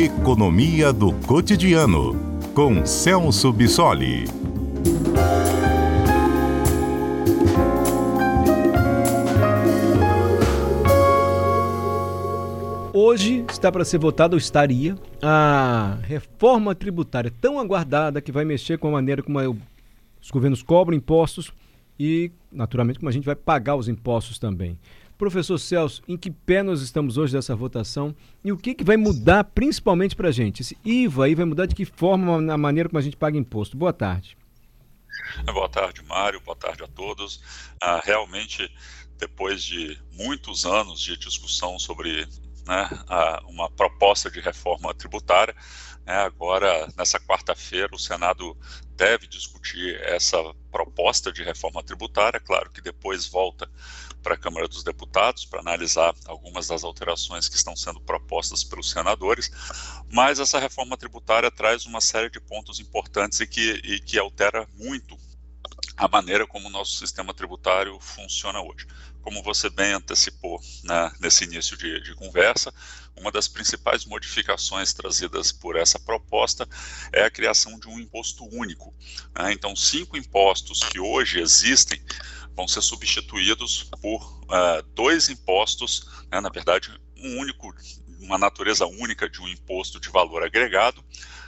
Economia do Cotidiano, com Celso Bissoli. Hoje está para ser votada, ou estaria, a reforma tributária tão aguardada que vai mexer com a maneira como os governos cobram impostos e, naturalmente, como a gente vai pagar os impostos também. Professor Celso, em que pé nós estamos hoje dessa votação e o que, que vai mudar principalmente para a gente? Esse IVA aí vai mudar de que forma na maneira como a gente paga imposto? Boa tarde. Boa tarde, Mário. Boa tarde a todos. Ah, realmente, depois de muitos anos de discussão sobre né, a, uma proposta de reforma tributária, né, agora, nessa quarta-feira, o Senado deve discutir essa proposta de reforma tributária. Claro que depois volta para a Câmara dos Deputados para analisar algumas das alterações que estão sendo propostas pelos senadores, mas essa reforma tributária traz uma série de pontos importantes e que, e que altera muito a maneira como o nosso sistema tributário funciona hoje. Como você bem antecipou né, nesse início de, de, conversa, uma das principais modificações trazidas por essa proposta é a criação de um imposto único. Né? Então, cinco impostos que hoje existem vão ser substituídos por uh, dois impostos, né, na verdade, um único, uma natureza única de um imposto de valor agregado.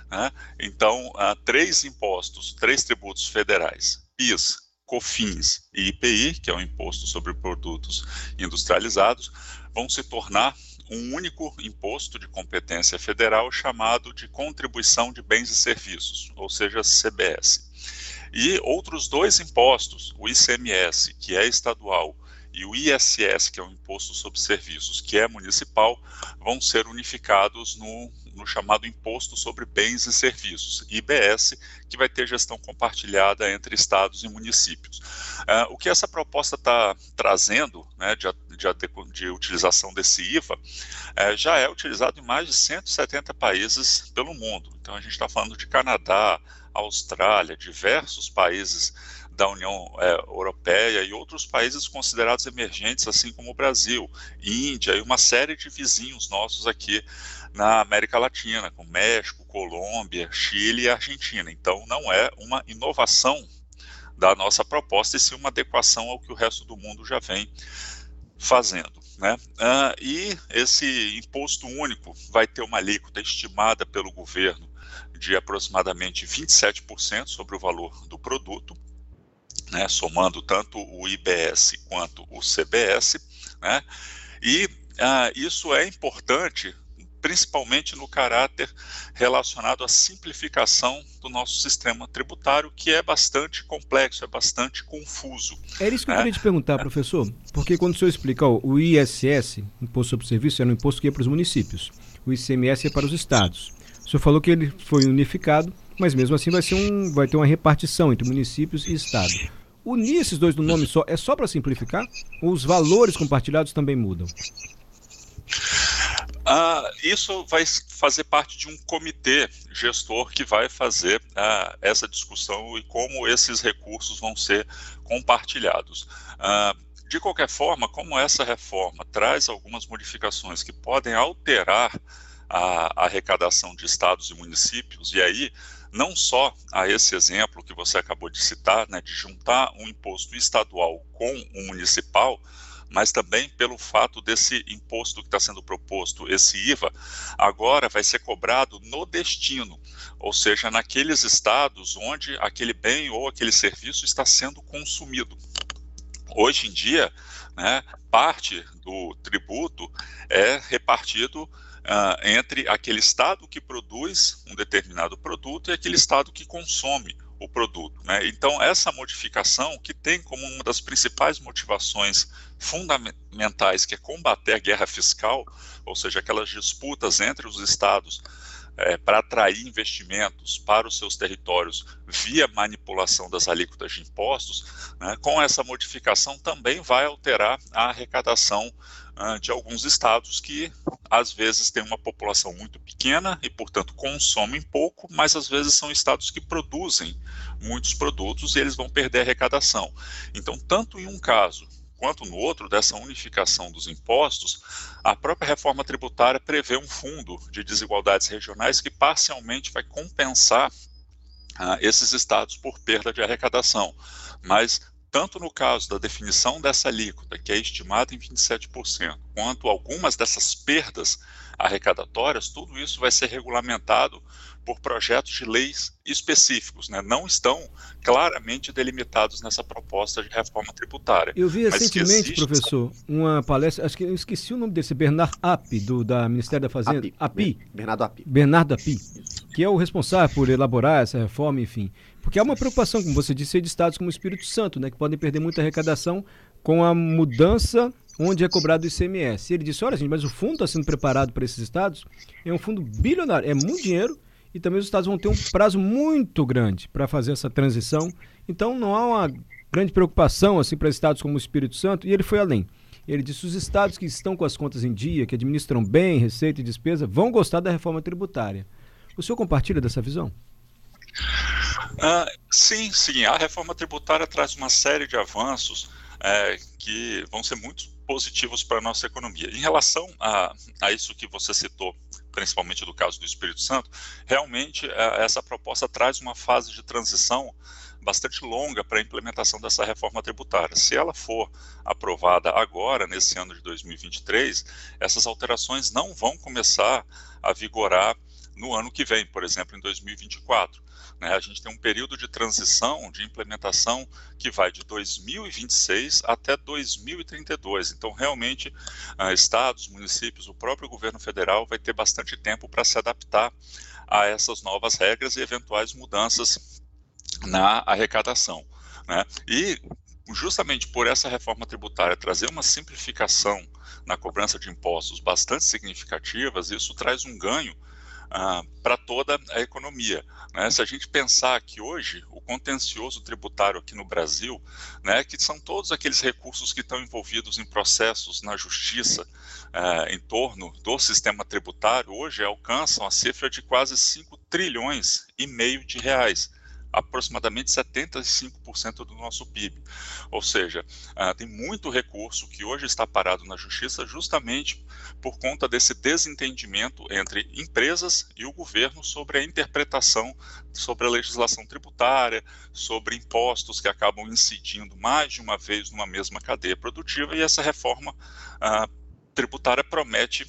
Né? Então, uh, três impostos, três tributos federais, PIS, COFINS e IPI, que é o Imposto sobre Produtos Industrializados, vão se tornar um único imposto de competência federal chamado de Contribuição de Bens e Serviços, ou seja, CBS. E outros dois impostos, o ICMS, que é estadual, e o ISS, que é o Imposto sobre Serviços, que é municipal, vão ser unificados no, no chamado Imposto sobre Bens e Serviços, IBS, que vai ter gestão compartilhada entre estados e municípios. Uh, o que essa proposta está trazendo né, de, de, de, utilização desse IVA uh, já é utilizado em mais de 170 países pelo mundo. Então a gente está falando de Canadá, Austrália, diversos países da União é, Europeia e outros países considerados emergentes, assim como o Brasil, Índia e uma série de vizinhos nossos aqui na América Latina, como México, Colômbia, Chile e Argentina. Então, não é uma inovação da nossa proposta, e sim uma adequação ao que o resto do mundo já vem fazendo. Né? Ah, e esse imposto único vai ter uma alíquota estimada pelo governo de aproximadamente 27% sobre o valor do produto, né, somando tanto o IBS quanto o CBS, né, e ah, isso é importante principalmente no caráter relacionado à simplificação do nosso sistema tributário, que é bastante complexo, é bastante confuso. É isso que eu queria te perguntar, professor, porque quando o senhor explica, ó, o ISS, Imposto sobre Serviço, era um imposto que ia para os municípios, o ICMS é para os estados. O senhor falou que ele foi unificado, mas mesmo assim vai, ser um, vai ter uma repartição entre municípios e estado. Unir esses dois no nome só é só para simplificar? Ou os valores compartilhados também mudam? Ah, isso vai fazer parte de um comitê gestor que vai fazer ah, essa discussão e como esses recursos vão ser compartilhados. Ah, de qualquer forma, como essa reforma traz algumas modificações que podem alterar a, arrecadação de estados e municípios, e aí não só a esse exemplo que você acabou de citar, né, de juntar um imposto estadual com um municipal, mas também pelo fato desse imposto que está sendo proposto, esse IVA, agora vai ser cobrado no destino, ou seja, naqueles estados onde aquele bem ou aquele serviço está sendo consumido. Hoje em dia, né, parte do tributo é repartido uh, entre aquele estado que produz um determinado produto e aquele estado que consome o produto. Né? Então, essa modificação, que tem como uma das principais motivações fundamentais, que é combater a guerra fiscal, ou seja, aquelas disputas entre os estados é, para atrair investimentos para os seus territórios via manipulação das alíquotas de impostos, né, com essa modificação também vai alterar a arrecadação uh, de alguns estados que às vezes têm uma população muito pequena e, portanto, consomem pouco, mas às vezes são estados que produzem muitos produtos e eles vão perder arrecadação. Então, tanto em um caso quanto no outro, dessa unificação dos impostos, a própria reforma tributária prevê um fundo de desigualdades regionais que parcialmente vai compensar ah, esses estados por perda de arrecadação. Mas tanto no caso da definição dessa alíquota, que é estimada em 27%, quanto algumas dessas perdas arrecadatórias, tudo isso vai ser regulamentado por projetos de leis específicos, né? não estão claramente delimitados nessa proposta de reforma tributária. Eu vi recentemente, existe... professor, uma palestra, acho que eu esqueci o nome desse, Bernard Api, do da Ministério da Fazenda. Api. Api. Bernardo Api. Bernardo Api, que é o responsável por elaborar essa reforma, enfim. Porque há uma preocupação, como você disse, de estados como o Espírito Santo, né, que podem perder muita arrecadação com a mudança onde é cobrado o ICMS. Ele disse: olha, gente, mas o fundo está sendo preparado para esses estados, é um fundo bilionário, é muito dinheiro e também os estados vão ter um prazo muito grande para fazer essa transição. Então não há uma grande preocupação assim para estados como o Espírito Santo. E ele foi além. Ele disse: os estados que estão com as contas em dia, que administram bem receita e despesa, vão gostar da reforma tributária. O senhor compartilha dessa visão? Uh, sim, sim. A reforma tributária traz uma série de avanços é, que vão ser muito positivos para a nossa economia. Em relação a, a isso que você citou, principalmente do caso do Espírito Santo, realmente é, essa proposta traz uma fase de transição bastante longa para a implementação dessa reforma tributária. Se ela for aprovada agora, nesse ano de 2023, essas alterações não vão começar a vigorar no ano que vem, por exemplo, em 2024. Né? A gente tem um período de transição, de implementação, que vai de 2026 até 2032. Então, realmente, uh, estados, municípios, o próprio governo federal vai ter bastante tempo para se adaptar a essas novas regras e eventuais mudanças na arrecadação. Né? E justamente por essa reforma tributária trazer uma simplificação na cobrança de impostos bastante significativas, isso traz um ganho ah, para toda a economia. Né? Se a gente pensar que hoje o contencioso tributário aqui no Brasil, né, que são todos aqueles recursos que estão envolvidos em processos na justiça ah, em torno do sistema tributário, hoje alcançam a cifra de quase 5 trilhões e meio de reais aproximadamente 75% do nosso PIB. Ou seja, uh, tem muito recurso que hoje está parado na justiça justamente por conta desse desentendimento entre empresas e o governo sobre a interpretação sobre a legislação tributária, sobre impostos que acabam incidindo mais de uma vez numa mesma cadeia produtiva e essa reforma uh, tributária promete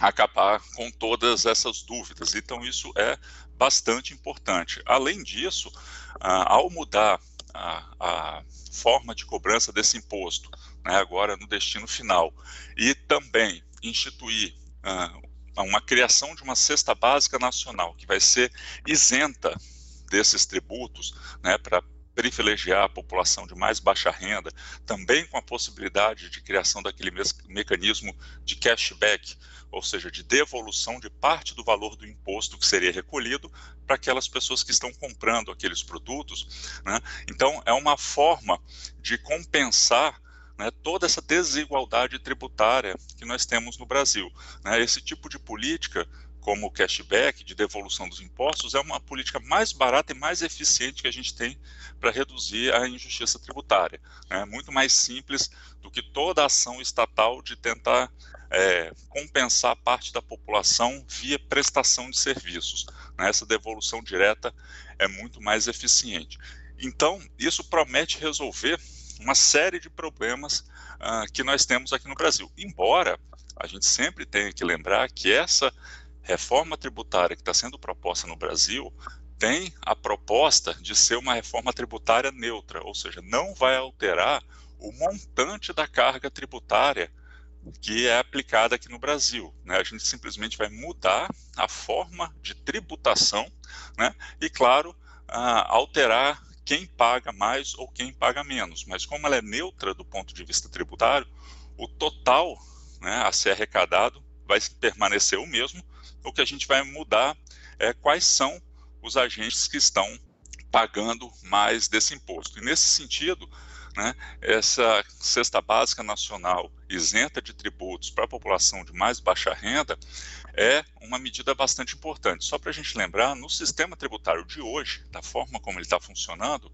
acabar com todas essas dúvidas. Então, isso é bastante importante. Além disso, ah, ao mudar a, a, forma de cobrança desse imposto, né, agora no destino final, e também instituir ah, uma criação de uma cesta básica nacional que vai ser isenta desses tributos, né, para privilegiar a população de mais baixa renda, também com a possibilidade de criação daquele mecanismo de cashback, ou seja, de devolução de parte do valor do imposto que seria recolhido para aquelas pessoas que estão comprando aqueles produtos. Né? Então, é uma forma de compensar né, toda essa desigualdade tributária que nós temos no Brasil. Né? Esse tipo de política como o cashback, de devolução dos impostos, é uma política mais barata e mais eficiente que a gente tem para reduzir a injustiça tributária. É muito mais simples do que toda ação estatal de tentar é, compensar parte da população via prestação de serviços. Né? Essa devolução direta é muito mais eficiente. Então, isso promete resolver uma série de problemas uh, que nós temos aqui no Brasil. Embora a gente sempre tenha que lembrar que essa reforma tributária que está sendo proposta no Brasil tem a proposta de ser uma reforma tributária neutra, ou seja, não vai alterar o montante da carga tributária que é aplicada aqui no Brasil. Né? A gente simplesmente vai mudar a forma de tributação né? e, claro, alterar quem paga mais ou quem paga menos. Mas como ela é neutra do ponto de vista tributário, o total né, a ser arrecadado vai permanecer o mesmo, o que a gente vai mudar é quais são os agentes que estão pagando mais desse imposto. E nesse sentido, né, essa cesta básica nacional isenta de tributos para a população de mais baixa renda é uma medida bastante importante. Só para a gente lembrar, no sistema tributário de hoje, da forma como ele está funcionando,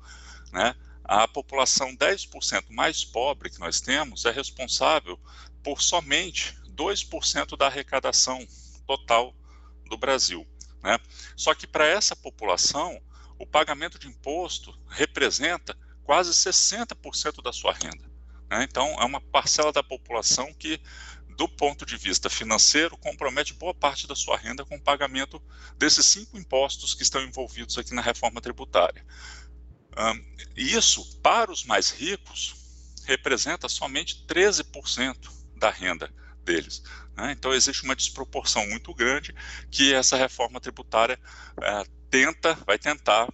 né, a população 10% mais pobre que nós temos é responsável por somente 2% da arrecadação total do Brasil. Né? Só que para essa população, o pagamento de imposto representa quase 60% da sua renda. Né? Então, é uma parcela da população que, do ponto de vista financeiro, compromete boa parte da sua renda com o pagamento desses cinco impostos que estão envolvidos aqui na reforma tributária. Um, isso, para os mais ricos, representa somente 13% da renda deles. Né? Então, existe uma desproporção muito grande que essa reforma tributária é, tenta, vai tentar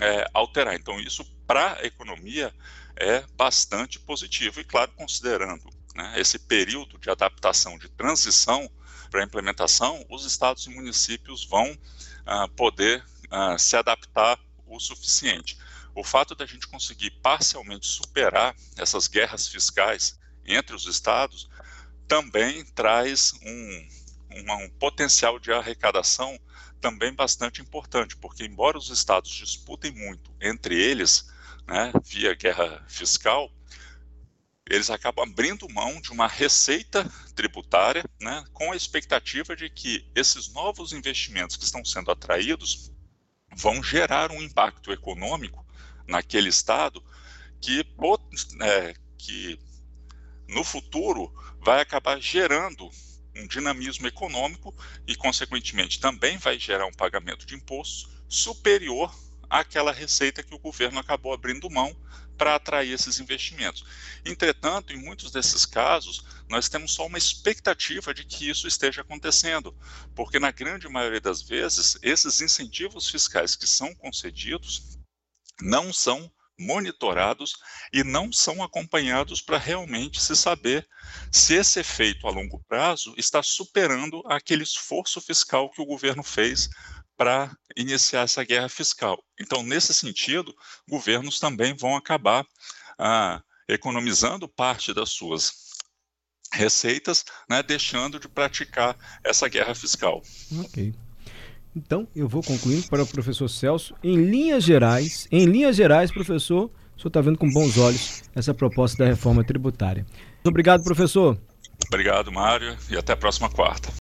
é, alterar. Então, isso para a economia é bastante positivo. E, claro, considerando né, esse período de adaptação, de transição para a implementação, os estados e municípios vão uh, poder uh, se adaptar o suficiente. O fato da gente conseguir parcialmente superar essas guerras fiscais entre os estados também traz um, um potencial de arrecadação também bastante importante, porque embora os estados disputem muito entre eles, né, via guerra fiscal, eles acabam abrindo mão de uma receita tributária, né, com a expectativa de que esses novos investimentos que estão sendo atraídos vão gerar um impacto econômico naquele estado que, é, que no futuro vai acabar gerando um dinamismo econômico e, consequentemente, também vai gerar um pagamento de impostos superior àquela receita que o governo acabou abrindo mão para atrair esses investimentos. Entretanto, em muitos desses casos, nós temos só uma expectativa de que isso esteja acontecendo, porque na grande maioria das vezes, esses incentivos fiscais que são concedidos não são monitorados e não são acompanhados para realmente se saber se esse efeito a longo prazo está superando aquele esforço fiscal que o governo fez para iniciar essa guerra fiscal. Então, nesse sentido, governos também vão acabar ah, economizando parte das suas receitas, né, deixando de praticar essa guerra fiscal. Ok. Então, eu vou concluindo para o professor Celso. Em linhas gerais, em linhas gerais, professor, o senhor está vendo com bons olhos essa proposta da reforma tributária. Muito obrigado, professor. Obrigado, Mário, e até a próxima quarta.